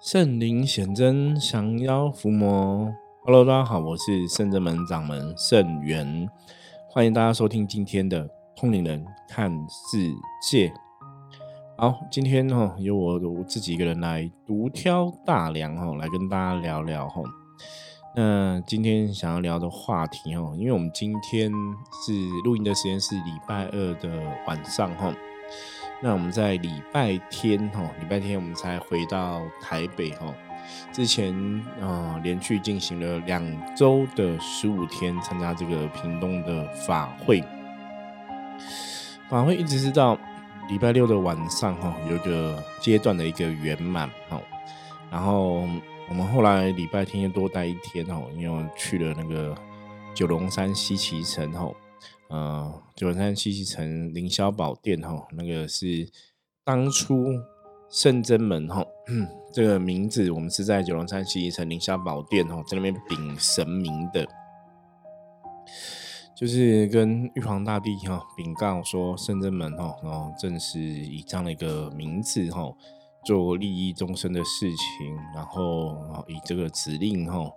圣灵显真，降妖伏魔。Hello，大家好，我是圣真门掌门圣元，欢迎大家收听今天的通灵人看世界。好，今天哈由我我自己一个人来独挑大梁哈，来跟大家聊聊哈。那今天想要聊的话题哈，因为我们今天是录音的时间是礼拜二的晚上哈。那我们在礼拜天哈，礼拜天我们才回到台北哈。之前啊，连续进行了两周的十五天，参加这个屏东的法会。法会一直是到礼拜六的晚上哈，有一个阶段的一个圆满哈。然后我们后来礼拜天又多待一天哈，因为去了那个九龙山西岐城哈。呃，九龙山西溪城凌霄宝殿哈，那个是当初圣真门哈，这个名字我们是在九龙山西溪城凌霄宝殿哈，在那边禀神明的，就是跟玉皇大帝哈禀告说圣真门哈，然后正是以这样的一个名字哈，做利益众生的事情，然后以这个指令哈，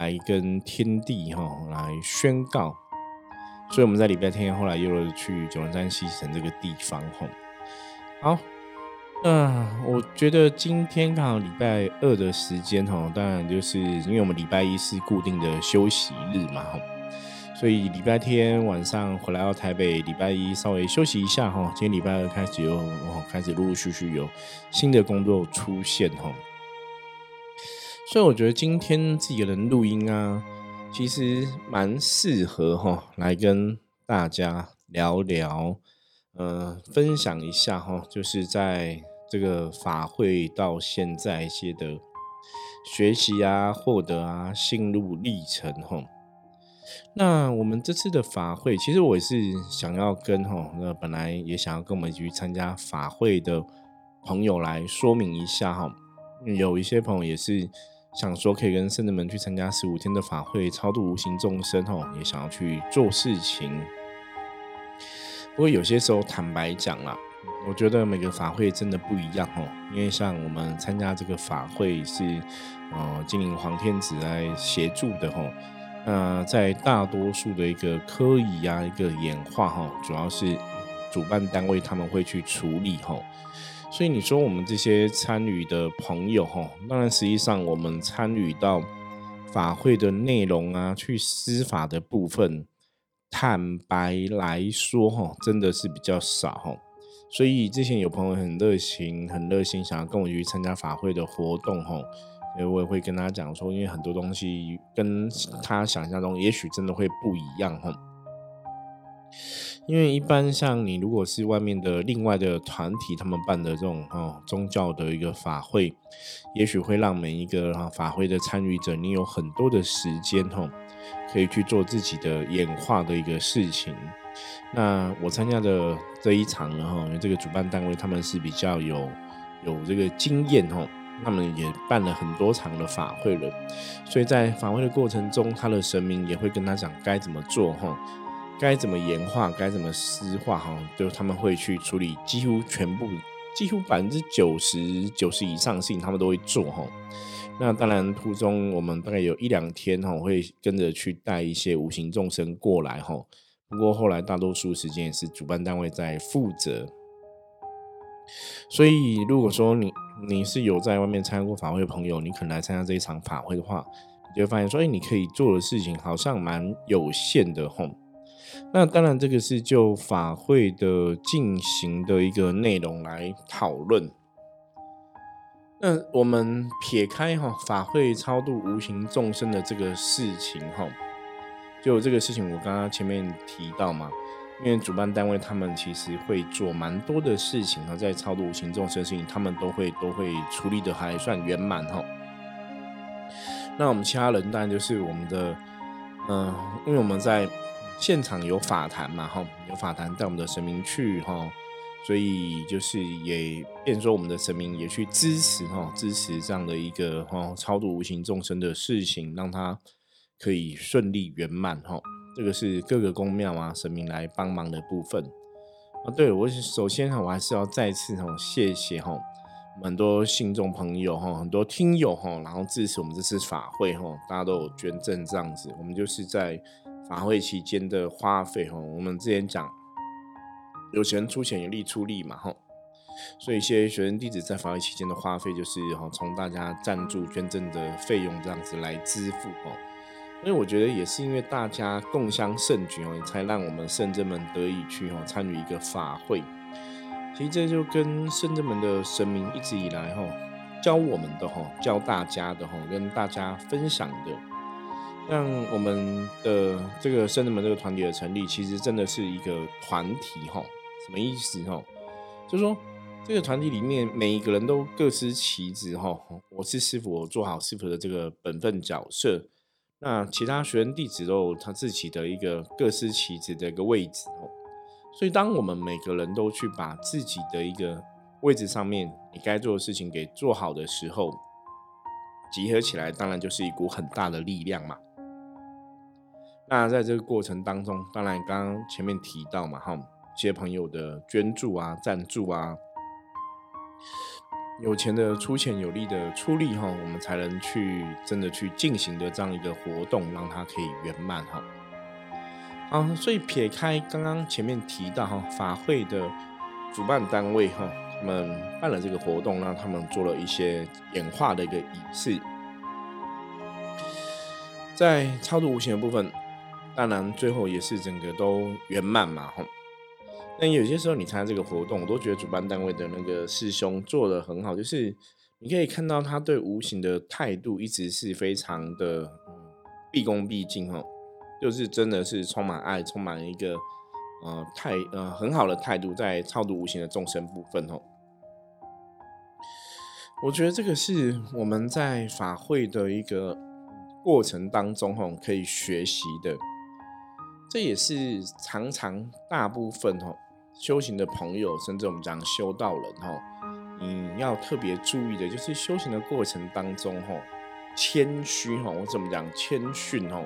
来跟天地哈来宣告。所以我们在礼拜天后来又去九龙山西城这个地方吼。好，那我觉得今天刚好礼拜二的时间吼，当然就是因为我们礼拜一是固定的休息日嘛吼，所以礼拜天晚上回来到台北，礼拜一稍微休息一下吼。今天礼拜二开始又开始陆陆续续有新的工作出现吼，所以我觉得今天自己的人录音啊。其实蛮适合哈，来跟大家聊聊，呃，分享一下哈，就是在这个法会到现在一些的学习啊、获得啊、心路历程哈。那我们这次的法会，其实我也是想要跟哈，那本来也想要跟我们一起去参加法会的朋友来说明一下哈，有一些朋友也是。想说可以跟圣人们去参加十五天的法会，超度无形众生哦，也想要去做事情。不过有些时候坦白讲啦，我觉得每个法会真的不一样哦，因为像我们参加这个法会是呃精灵黄天子来协助的吼，那在大多数的一个科仪啊一个演化哈，主要是主办单位他们会去处理吼。所以你说我们这些参与的朋友哈，当然实际上我们参与到法会的内容啊，去施法的部分，坦白来说哈，真的是比较少哈。所以之前有朋友很热情，很热心，想要跟我去参加法会的活动哈，所以我也会跟他讲说，因为很多东西跟他想象中也许真的会不一样哈。因为一般像你，如果是外面的另外的团体，他们办的这种哦宗教的一个法会，也许会让每一个哈法会的参与者，你有很多的时间哦，可以去做自己的演化的一个事情。那我参加的这一场呢，哈，因为这个主办单位他们是比较有有这个经验哦，他们也办了很多场的法会了，所以在法会的过程中，他的神明也会跟他讲该怎么做哈。该怎么演化，该怎么施化，哈，就他们会去处理，几乎全部，几乎百分之九十九十以上的事情，他们都会做，哈。那当然，途中我们大概有一两天，哈，会跟着去带一些无形众生过来，哈。不过后来大多数时间也是主办单位在负责。所以，如果说你你是有在外面参加过法会的朋友，你可能来参加这一场法会的话，你就会发现说，哎，你可以做的事情好像蛮有限的，哈。那当然，这个是就法会的进行的一个内容来讨论。那我们撇开哈法会超度无形众生的这个事情哈，就这个事情我刚刚前面提到嘛，因为主办单位他们其实会做蛮多的事情哈，在超度无形众生事情，他们都会都会处理的还算圆满哈。那我们其他人当然就是我们的，嗯，因为我们在。现场有法坛嘛，哈，有法坛带我们的神明去，哈，所以就是也变说我们的神明也去支持，哈，支持这样的一个哈超度无形众生的事情，让他可以顺利圆满，哈，这个是各个宫庙啊神明来帮忙的部分啊。对我首先哈，我还是要再次哈谢谢哈很多信众朋友哈，很多听友哈，然后支持我们这次法会哈，大家都有捐赠这样子。我们就是在法会期间的花费哈，我们之前讲有钱出钱，有力出力嘛哈，所以一些学生弟子在法会期间的花费就是哈，从大家赞助捐赠的费用这样子来支付哦。所以我觉得也是因为大家共襄盛举哦，才让我们圣真们得以去哈参与一个法会。其实这就跟圣真门的神明一直以来哈教我们的哈教大家的哈跟大家分享的，让我们的这个圣真门这个团体的成立，其实真的是一个团体哈。什么意思哈？就是说这个团体里面每一个人都各司其职哈。我是师傅，我做好师傅的这个本分角色。那其他学生弟子都有他自己的一个各司其职的一个位置哦。所以，当我们每个人都去把自己的一个位置上面你该做的事情给做好的时候，集合起来，当然就是一股很大的力量嘛。那在这个过程当中，当然刚刚前面提到嘛，哈，一些朋友的捐助啊、赞助啊，有钱的出钱，有力的出力，哈，我们才能去真的去进行的这样一个活动，让它可以圆满，哈。啊，所以撇开刚刚前面提到哈法会的主办单位哈，他们办了这个活动，让他们做了一些演化的一个仪式，在超度无形的部分，当然最后也是整个都圆满嘛哈。那有些时候你参加这个活动，我都觉得主办单位的那个师兄做的很好，就是你可以看到他对无形的态度一直是非常的毕恭毕敬哈。就是真的是充满爱，充满一个呃态呃很好的态度，在超度无形的众生部分哦。我觉得这个是我们在法会的一个过程当中哈可以学习的。这也是常常大部分哈修行的朋友，甚至我们讲修道人哈，你要特别注意的就是修行的过程当中哈谦虚哈，我怎么讲谦逊哈。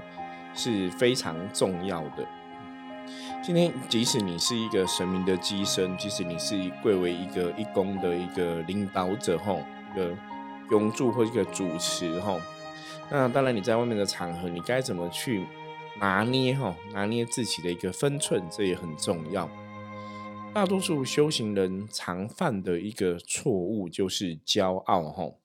是非常重要的。今天，即使你是一个神明的机身，即使你是贵为一个一公的一个领导者，吼，一个永驻或一个主持，吼，那当然你在外面的场合，你该怎么去拿捏，吼，拿捏自己的一个分寸，这也很重要。大多数修行人常犯的一个错误就是骄傲，吼。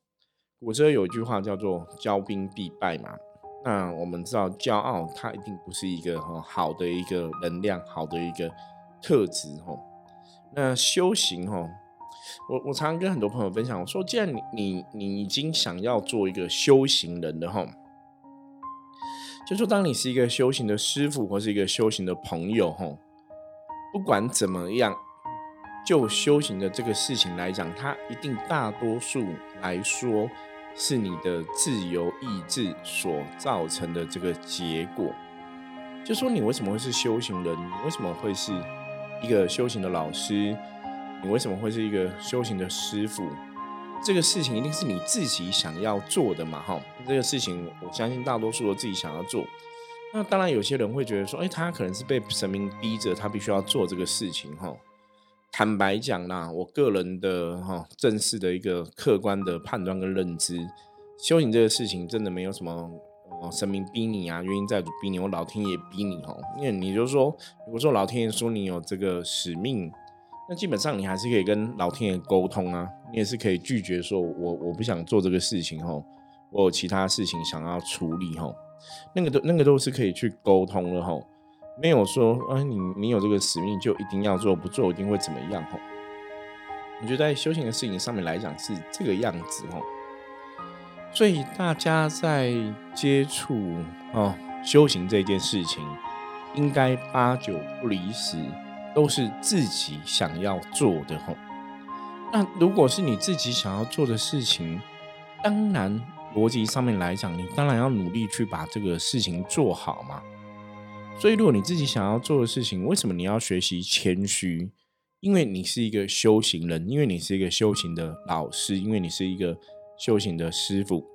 古时候有一句话叫做“骄兵必败”嘛。那我们知道，骄傲它一定不是一个哈好的一个能量，好的一个特质哈。那修行哈，我我常常跟很多朋友分享，我说，既然你你你已经想要做一个修行人的哈，就说当你是一个修行的师傅或是一个修行的朋友吼，不管怎么样，就修行的这个事情来讲，它一定大多数来说。是你的自由意志所造成的这个结果，就说你为什么会是修行人？你为什么会是一个修行的老师？你为什么会是一个修行的师傅？这个事情一定是你自己想要做的嘛？哈，这个事情我相信大多数都自己想要做。那当然，有些人会觉得说，哎，他可能是被神明逼着，他必须要做这个事情，哈。坦白讲啦，我个人的哈正式的一个客观的判断跟认知，修行这个事情真的没有什么哦，神明逼你啊，原因在主逼你，我老天爷逼你哦。因为你就说，如果说老天爷说你有这个使命，那基本上你还是可以跟老天爷沟通啊，你也是可以拒绝说，我我不想做这个事情吼，我有其他事情想要处理吼，那个都那个都是可以去沟通的吼。没有说，啊，你你有这个使命就一定要做，不做一定会怎么样？吼，我觉得在修行的事情上面来讲是这个样子，吼。所以大家在接触哦修行这件事情，应该八九不离十，都是自己想要做的，吼。那如果是你自己想要做的事情，当然逻辑上面来讲，你当然要努力去把这个事情做好嘛。所以，如果你自己想要做的事情，为什么你要学习谦虚？因为你是一个修行人，因为你是一个修行的老师，因为你是一个修行的师傅。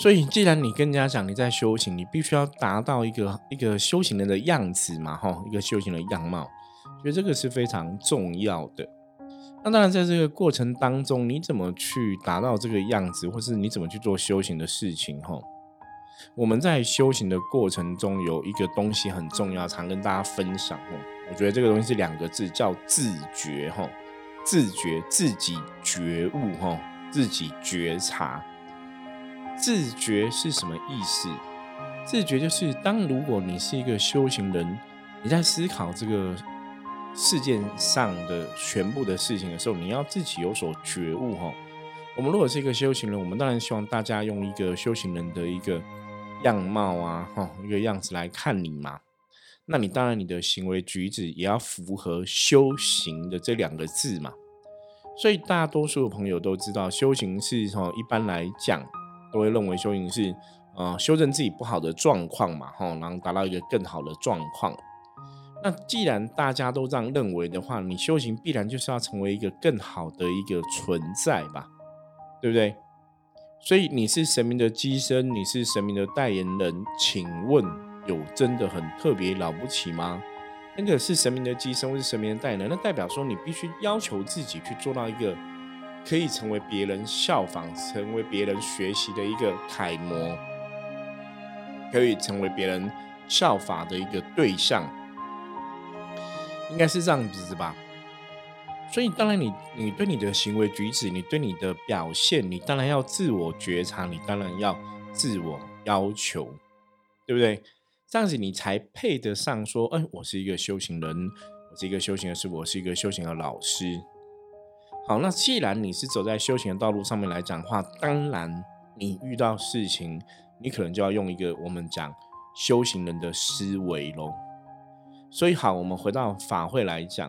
所以，既然你跟人家讲你在修行，你必须要达到一个一个修行人的样子嘛，哈，一个修行的样貌，觉得这个是非常重要的。那当然，在这个过程当中，你怎么去达到这个样子，或是你怎么去做修行的事情？哈，我们在修行的过程中有一个东西很重要，常跟大家分享。哈，我觉得这个东西是两个字，叫自觉。哈，自觉自己觉悟。哈，自己觉察。自觉是什么意思？自觉就是当如果你是一个修行人，你在思考这个。世界上的全部的事情的时候，你要自己有所觉悟哈。我们如果是一个修行人，我们当然希望大家用一个修行人的一个样貌啊，哈，一个样子来看你嘛。那你当然你的行为举止也要符合修行的这两个字嘛。所以大多数的朋友都知道，修行是哈，一般来讲都会认为修行是呃修正自己不好的状况嘛，哈，然后达到一个更好的状况。那既然大家都这样认为的话，你修行必然就是要成为一个更好的一个存在吧，对不对？所以你是神明的机身，你是神明的代言人，请问有真的很特别了不起吗？那个是神明的机身，或是神明的代言人，那代表说你必须要求自己去做到一个可以成为别人效仿、成为别人学习的一个楷模，可以成为别人效法的一个对象。应该是这样子吧，所以当然你你对你的行为举止，你对你的表现，你当然要自我觉察，你当然要自我要求，对不对？这样子你才配得上说，哎，我是一个修行人，我是一个修行的师，我是一个修行的老师。好，那既然你是走在修行的道路上面来讲话，当然你遇到事情，你可能就要用一个我们讲修行人的思维喽。所以好，我们回到法会来讲，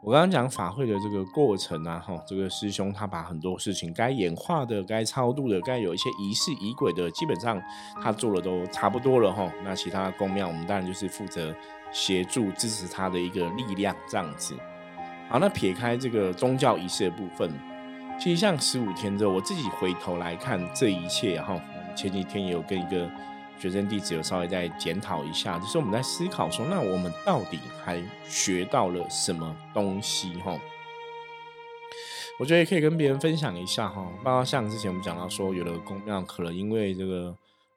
我刚刚讲法会的这个过程啊，哈，这个师兄他把很多事情该演化的、该超度的、该有一些仪式仪轨的，基本上他做了都差不多了哈。那其他的公庙，我们当然就是负责协助支持他的一个力量这样子。好，那撇开这个宗教仪式的部分，其实像十五天之后，我自己回头来看这一切哈，前几天也有跟一个。学生弟子有稍微再检讨一下，就是我们在思考说，那我们到底还学到了什么东西？哈，我觉得也可以跟别人分享一下哈。包括像之前我们讲到说，有的公庙可能因为这个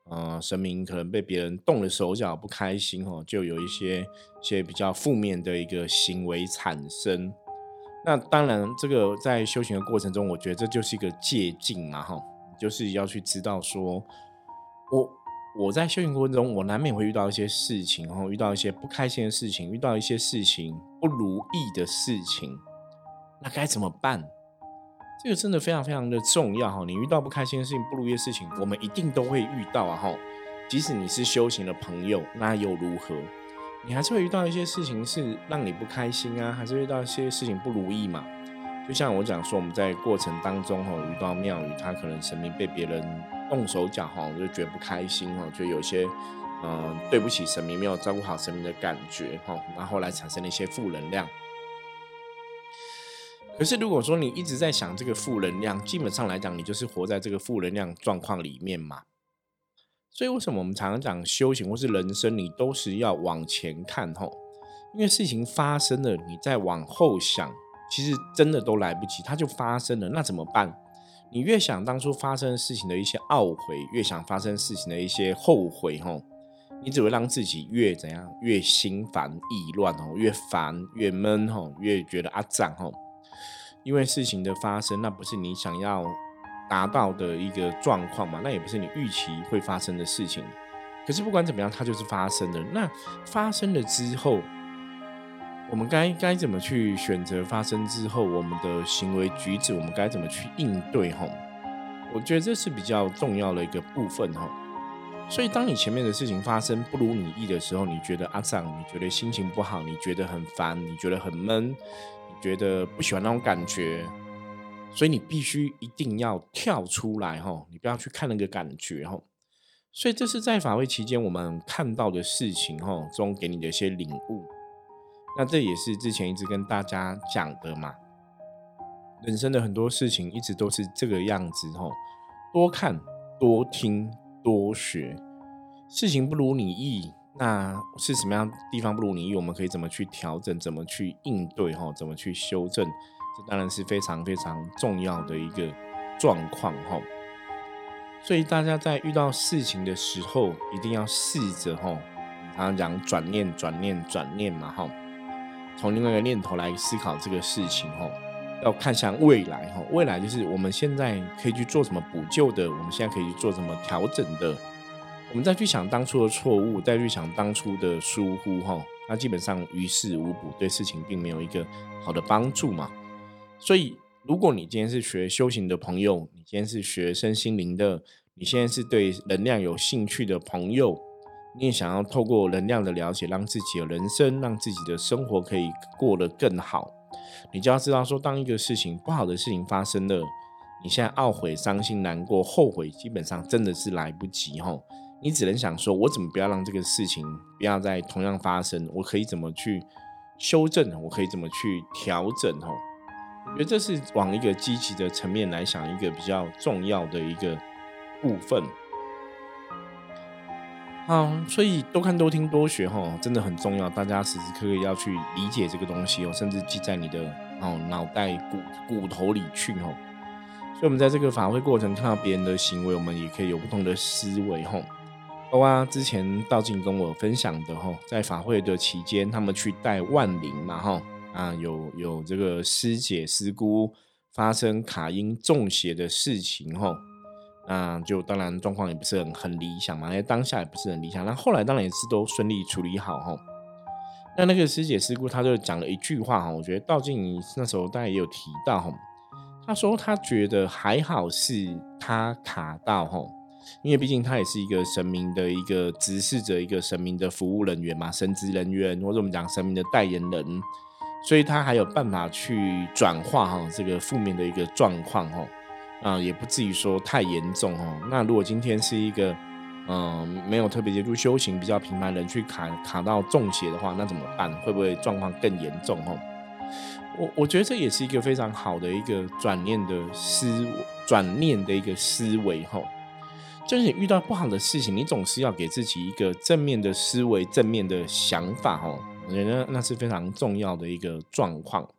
呃神明可能被别人动了手脚不开心哈，就有一些些比较负面的一个行为产生。那当然，这个在修行的过程中，我觉得这就是一个借镜嘛哈，就是要去知道说，我。我在修行过程中，我难免会遇到一些事情，然后遇到一些不开心的事情，遇到一些事情不如意的事情，那该怎么办？这个真的非常非常的重要哈！你遇到不开心的事情、不如意的事情，我们一定都会遇到啊哈！即使你是修行的朋友，那又如何？你还是会遇到一些事情是让你不开心啊，还是遇到一些事情不如意嘛？就像我讲说，我们在过程当中哈，遇到庙宇，他可能神明被别人。动手脚哈，我就觉得不开心哈，就有些嗯对不起神明，没有照顾好神明的感觉哈，然后来产生了一些负能量。可是如果说你一直在想这个负能量，基本上来讲，你就是活在这个负能量状况里面嘛。所以为什么我们常常讲修行或是人生，你都是要往前看哈？因为事情发生了，你再往后想，其实真的都来不及，它就发生了，那怎么办？你越想当初发生事情的一些懊悔，越想发生事情的一些后悔，吼，你只会让自己越怎样，越心烦意乱，哦，越烦越闷，吼，越觉得阿胀，吼，因为事情的发生，那不是你想要达到的一个状况嘛，那也不是你预期会发生的事情，可是不管怎么样，它就是发生了。那发生了之后。我们该该怎么去选择发生之后我们的行为举止？我们该怎么去应对？吼，我觉得这是比较重要的一个部分，吼。所以，当你前面的事情发生不如你意的时候，你觉得阿丧，你觉得心情不好，你觉得很烦，你觉得很闷，你觉得不喜欢那种感觉，所以你必须一定要跳出来，吼，你不要去看那个感觉，吼。所以，这是在法会期间我们看到的事情，吼中给你的一些领悟。那这也是之前一直跟大家讲的嘛，人生的很多事情一直都是这个样子吼，多看多听多学，事情不如你意，那是什么样地方不如你意？我们可以怎么去调整？怎么去应对？吼，怎么去修正？这当然是非常非常重要的一个状况哈。所以大家在遇到事情的时候，一定要试着哈，常常讲转念、转念、转念嘛哈，从另外一个念头来思考这个事情哈，要看向未来哈，未来就是我们现在可以去做什么补救的，我们现在可以去做什么调整的，我们再去想当初的错误，再去想当初的疏忽哈，那基本上于事无补，对事情并没有一个好的帮助嘛。所以，如果你今天是学修行的朋友，你今天是学身心灵的，你现在是对能量有兴趣的朋友，你也想要透过能量的了解，让自己的人生，让自己的生活可以过得更好，你就要知道说，当一个事情不好的事情发生了，你现在懊悔、伤心、难过、后悔，基本上真的是来不及哈。你只能想说，我怎么不要让这个事情不要再同样发生？我可以怎么去修正？我可以怎么去调整？吼。我觉得这是往一个积极的层面来想，一个比较重要的一个部分。好，所以多看、多听、多学，哈，真的很重要。大家时时刻刻要去理解这个东西哦，甚至记在你的哦脑袋骨骨头里去哦。所以，我们在这个法会过程看到别人的行为，我们也可以有不同的思维，哈。包括之前道静跟我分享的，哈，在法会的期间，他们去带万灵嘛，哈。啊，有有这个师姐师姑发生卡音中邪的事情吼，那就当然状况也不是很很理想嘛，因为当下也不是很理想。那后来当然也是都顺利处理好吼。那那个师姐师姑她就讲了一句话哈，我觉得道静那时候大家也有提到哈，她说她觉得还好是她卡到吼，因为毕竟她也是一个神明的一个执事者，一个神明的服务人员嘛，神职人员或者我们讲神明的代言人。所以他还有办法去转化哈这个负面的一个状况哈，啊也不至于说太严重哈。那如果今天是一个嗯没有特别接触修行比较平凡人去卡卡到中邪的话，那怎么办？会不会状况更严重哈？我我觉得这也是一个非常好的一个转念的思转念的一个思维哈。就是你遇到不好的事情，你总是要给自己一个正面的思维、正面的想法哈。我觉得那是非常重要的一个状况。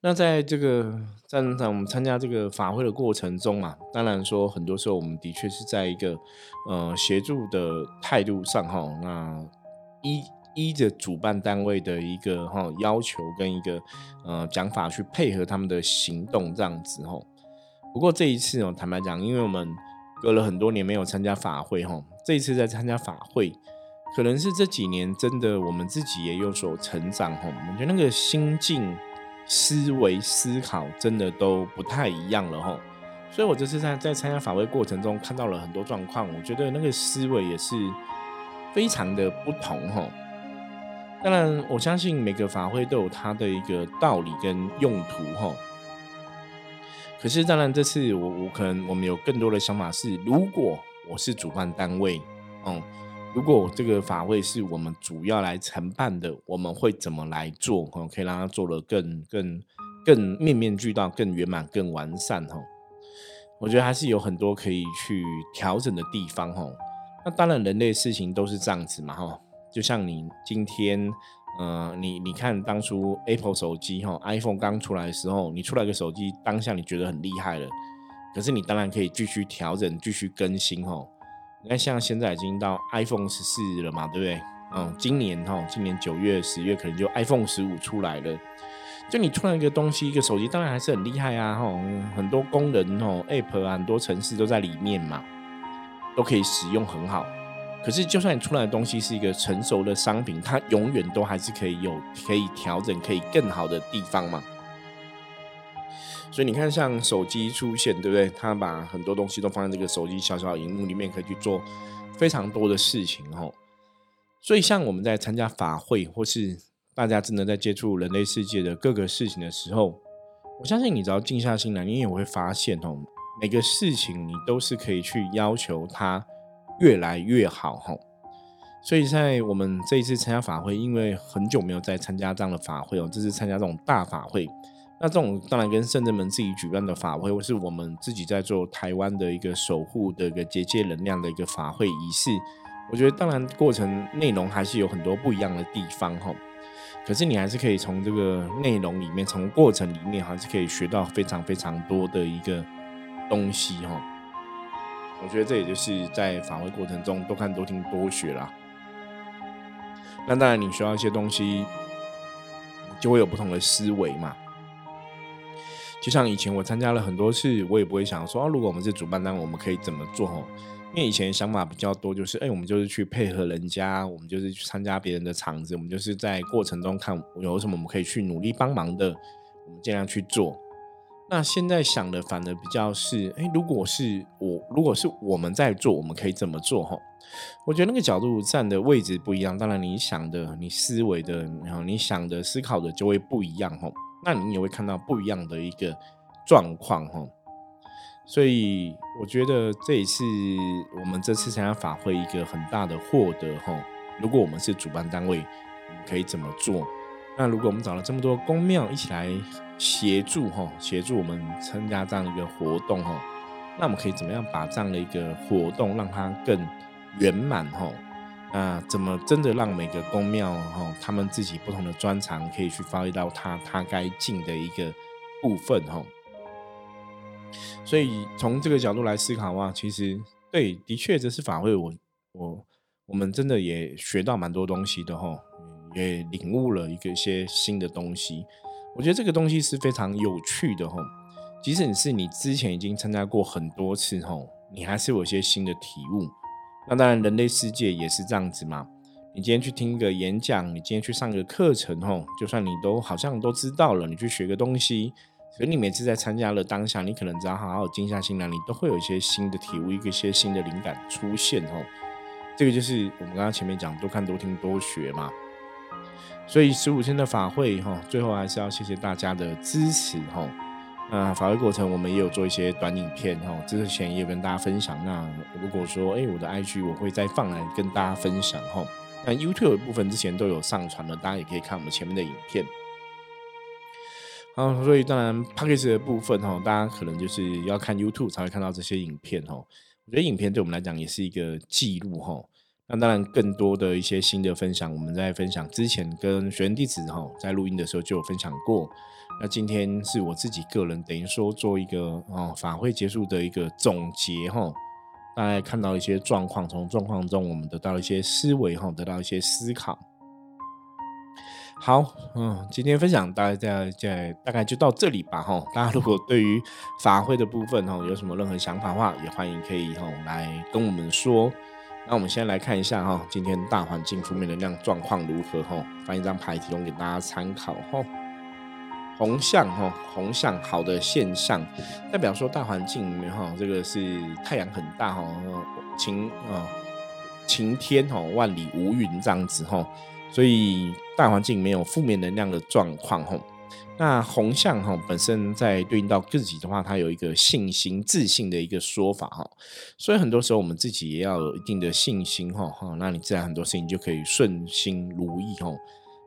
那在这个在在我们参加这个法会的过程中嘛，当然说很多时候我们的确是在一个呃协助的态度上哈，那依依着主办单位的一个哈要求跟一个呃讲法去配合他们的行动这样子哈。不过这一次哦，坦白讲，因为我们隔了很多年没有参加法会哈，这一次在参加法会。可能是这几年真的，我们自己也有所成长哈。我觉得那个心境、思维、思考真的都不太一样了哈。所以我这次在在参加法会过程中看到了很多状况，我觉得那个思维也是非常的不同哈。当然，我相信每个法会都有它的一个道理跟用途哈。可是，当然这次我我可能我们有更多的想法是，如果我是主办单位，嗯。如果这个法会是我们主要来承办的，我们会怎么来做？哈，可以让它做得更、更、更面面俱到、更圆满、更完善。哈，我觉得还是有很多可以去调整的地方。哈，那当然，人类事情都是这样子嘛。哈，就像你今天，嗯，你你看当初 Apple 手机，哈，iPhone 刚出来的时候，你出来个手机，当下你觉得很厉害了，可是你当然可以继续调整、继续更新。哈。你看，像现在已经到 iPhone 十四了嘛，对不对？嗯，今年哈，今年九月、十月可能就 iPhone 十五出来了。就你突然一个东西，一个手机，当然还是很厉害啊，哈，很多功能哦，App 啊，很多城市都在里面嘛，都可以使用很好。可是，就算你出来的东西是一个成熟的商品，它永远都还是可以有可以调整、可以更好的地方嘛。所以你看，像手机出现，对不对？他把很多东西都放在这个手机小小荧幕里面，可以去做非常多的事情，吼。所以，像我们在参加法会，或是大家真的在接触人类世界的各个事情的时候，我相信你只要静下心来，你也会发现，哦，每个事情你都是可以去要求它越来越好，吼。所以在我们这一次参加法会，因为很久没有再参加这样的法会哦，这次参加这种大法会。那这种当然跟圣人们自己举办的法会，或是我们自己在做台湾的一个守护的一个结界能量的一个法会仪式，我觉得当然过程内容还是有很多不一样的地方哈。可是你还是可以从这个内容里面，从过程里面，还是可以学到非常非常多的一个东西哈。我觉得这也就是在法会过程中多看多听多学啦。那当然，你学到一些东西，就会有不同的思维嘛。就像以前我参加了很多次，我也不会想说，如果我们是主办单位，我们可以怎么做？哈，因为以前想法比较多，就是哎，我们就是去配合人家，我们就是去参加别人的场子，我们就是在过程中看有什么我们可以去努力帮忙的，我们尽量去做。那现在想的反而比较是，哎，如果是我，如果是我们在做，我们可以怎么做？哈，我觉得那个角度站的位置不一样，当然你想的、你思维的、然后你想的、思考的就会不一样，哈。那你也会看到不一样的一个状况哈，所以我觉得这也是我们这次参加法会一个很大的获得哈。如果我们是主办单位，我们可以怎么做？那如果我们找了这么多公庙一起来协助哈，协助我们参加这样一个活动哈，那我们可以怎么样把这样的一个活动让它更圆满哈？那怎么真的让每个宫庙哈，他们自己不同的专长可以去发挥到他他该尽的一个部分哈？所以从这个角度来思考的话，其实对，的确这是法会，我我我们真的也学到蛮多东西的哈，也领悟了一个一些新的东西。我觉得这个东西是非常有趣的哈，即使是你之前已经参加过很多次哈，你还是有一些新的体悟。那当然，人类世界也是这样子嘛。你今天去听个演讲，你今天去上个课程，吼，就算你都好像都知道了，你去学个东西，可你每次在参加了当下，你可能只要好好静下心来，你都会有一些新的体悟，一些新的灵感出现，吼。这个就是我们刚刚前面讲，多看多听多学嘛。所以十五天的法会，哈，最后还是要谢谢大家的支持，吼。那法会过程，我们也有做一些短影片哈，之前也有跟大家分享。那如果说，哎，我的 IG 我会再放来跟大家分享哈。那 YouTube 的部分之前都有上传了，大家也可以看我们前面的影片。好，所以当然 p a c k a g e 的部分哈，大家可能就是要看 YouTube 才会看到这些影片哈。我觉得影片对我们来讲也是一个记录哈。那当然更多的一些新的分享，我们在分享之前跟学员弟子哈，在录音的时候就有分享过。那今天是我自己个人等于说做一个哦法会结束的一个总结哈，大概看到一些状况，从状况中我们得到一些思维哈，得到一些思考。好，嗯，今天分享大概在在大概就到这里吧哈。大家如果对于法会的部分哈有什么任何想法的话，也欢迎可以哈来跟我们说。那我们先来看一下哈，今天大环境负面能量状况如何哈？翻一张牌提供给大家参考哈。红象哈，红象好的现象，代表说大环境里面哈，这个是太阳很大哈，晴啊晴天哈，万里无云这样子哈，所以大环境没有负面能量的状况哈。那红象哈本身在对应到自己的话，它有一个信心、自信的一个说法哈，所以很多时候我们自己也要有一定的信心哈哈，那你自然很多事情就可以顺心如意哈。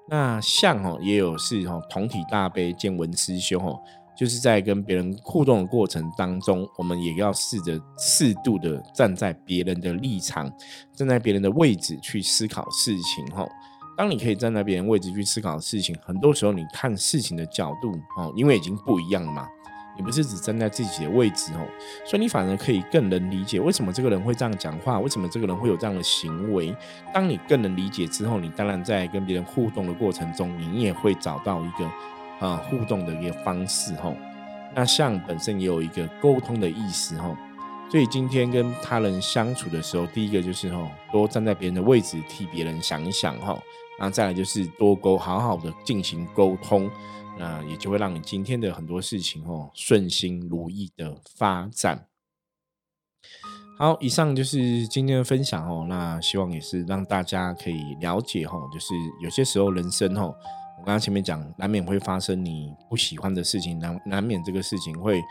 那像哦，也有是哦，同体大悲见闻师兄哦，就是在跟别人互动的过程当中，我们也要试着适度的站在别人的立场，站在别人的位置去思考事情哈。当你可以站在别人位置去思考事情，很多时候你看事情的角度哦，因为已经不一样了嘛。也不是只站在自己的位置哦，所以你反而可以更能理解为什么这个人会这样讲话，为什么这个人会有这样的行为。当你更能理解之后，你当然在跟别人互动的过程中，你也会找到一个啊互动的一个方式哈。那像本身也有一个沟通的意思哈，所以今天跟他人相处的时候，第一个就是哈多站在别人的位置替别人想一想哈，然后再来就是多沟好好的进行沟通。那也就会让你今天的很多事情哦顺心如意的发展。好，以上就是今天的分享哦。那希望也是让大家可以了解哦，就是有些时候人生哦，我刚刚前面讲，难免会发生你不喜欢的事情，难难免这个事情会，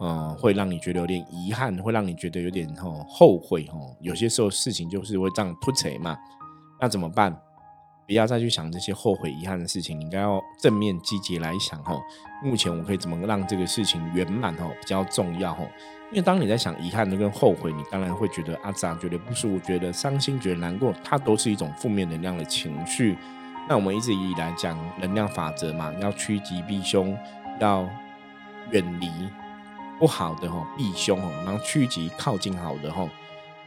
呃，会让你觉得有点遗憾，会让你觉得有点哦后悔哦。有些时候事情就是会这样突锤嘛，那怎么办？不要再去想这些后悔、遗憾的事情，你应该要正面、积极来想哈。目前我可以怎么让这个事情圆满哈，比较重要哈。因为当你在想遗憾的跟后悔，你当然会觉得啊，咋觉得不舒服，觉得伤心，觉得难过，它都是一种负面能量的情绪。那我们一直以来讲能量法则嘛，要趋吉避凶，要远离不好的吼，避凶吼，然后趋吉靠近好的吼，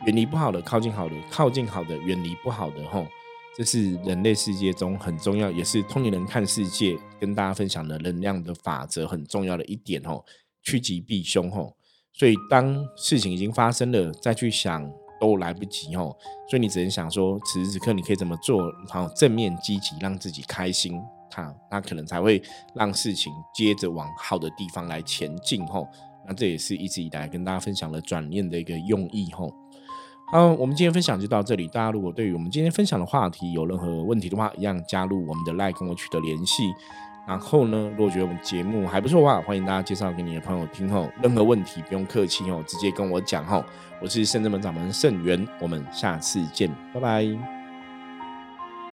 远离不好的，靠近好的，靠近好的，远离不好的吼。这是人类世界中很重要，也是通灵人看世界跟大家分享的能量的法则很重要的一点吼，趋吉避凶吼。所以当事情已经发生了，再去想都来不及吼。所以你只能想说，此时此刻你可以怎么做，好正面积极，让自己开心，哈，那可能才会让事情接着往好的地方来前进吼。那这也是一直以来跟大家分享的转念的一个用意吼。好，我们今天分享就到这里。大家如果对于我们今天分享的话题有任何问题的话，一样加入我们的 Line 跟我取得联系。然后呢，如果觉得我们节目还不错的话，欢迎大家介绍给你的朋友听吼。任何问题不用客气哦，直接跟我讲吼。我是圣智门掌门圣元，我们下次见，拜拜。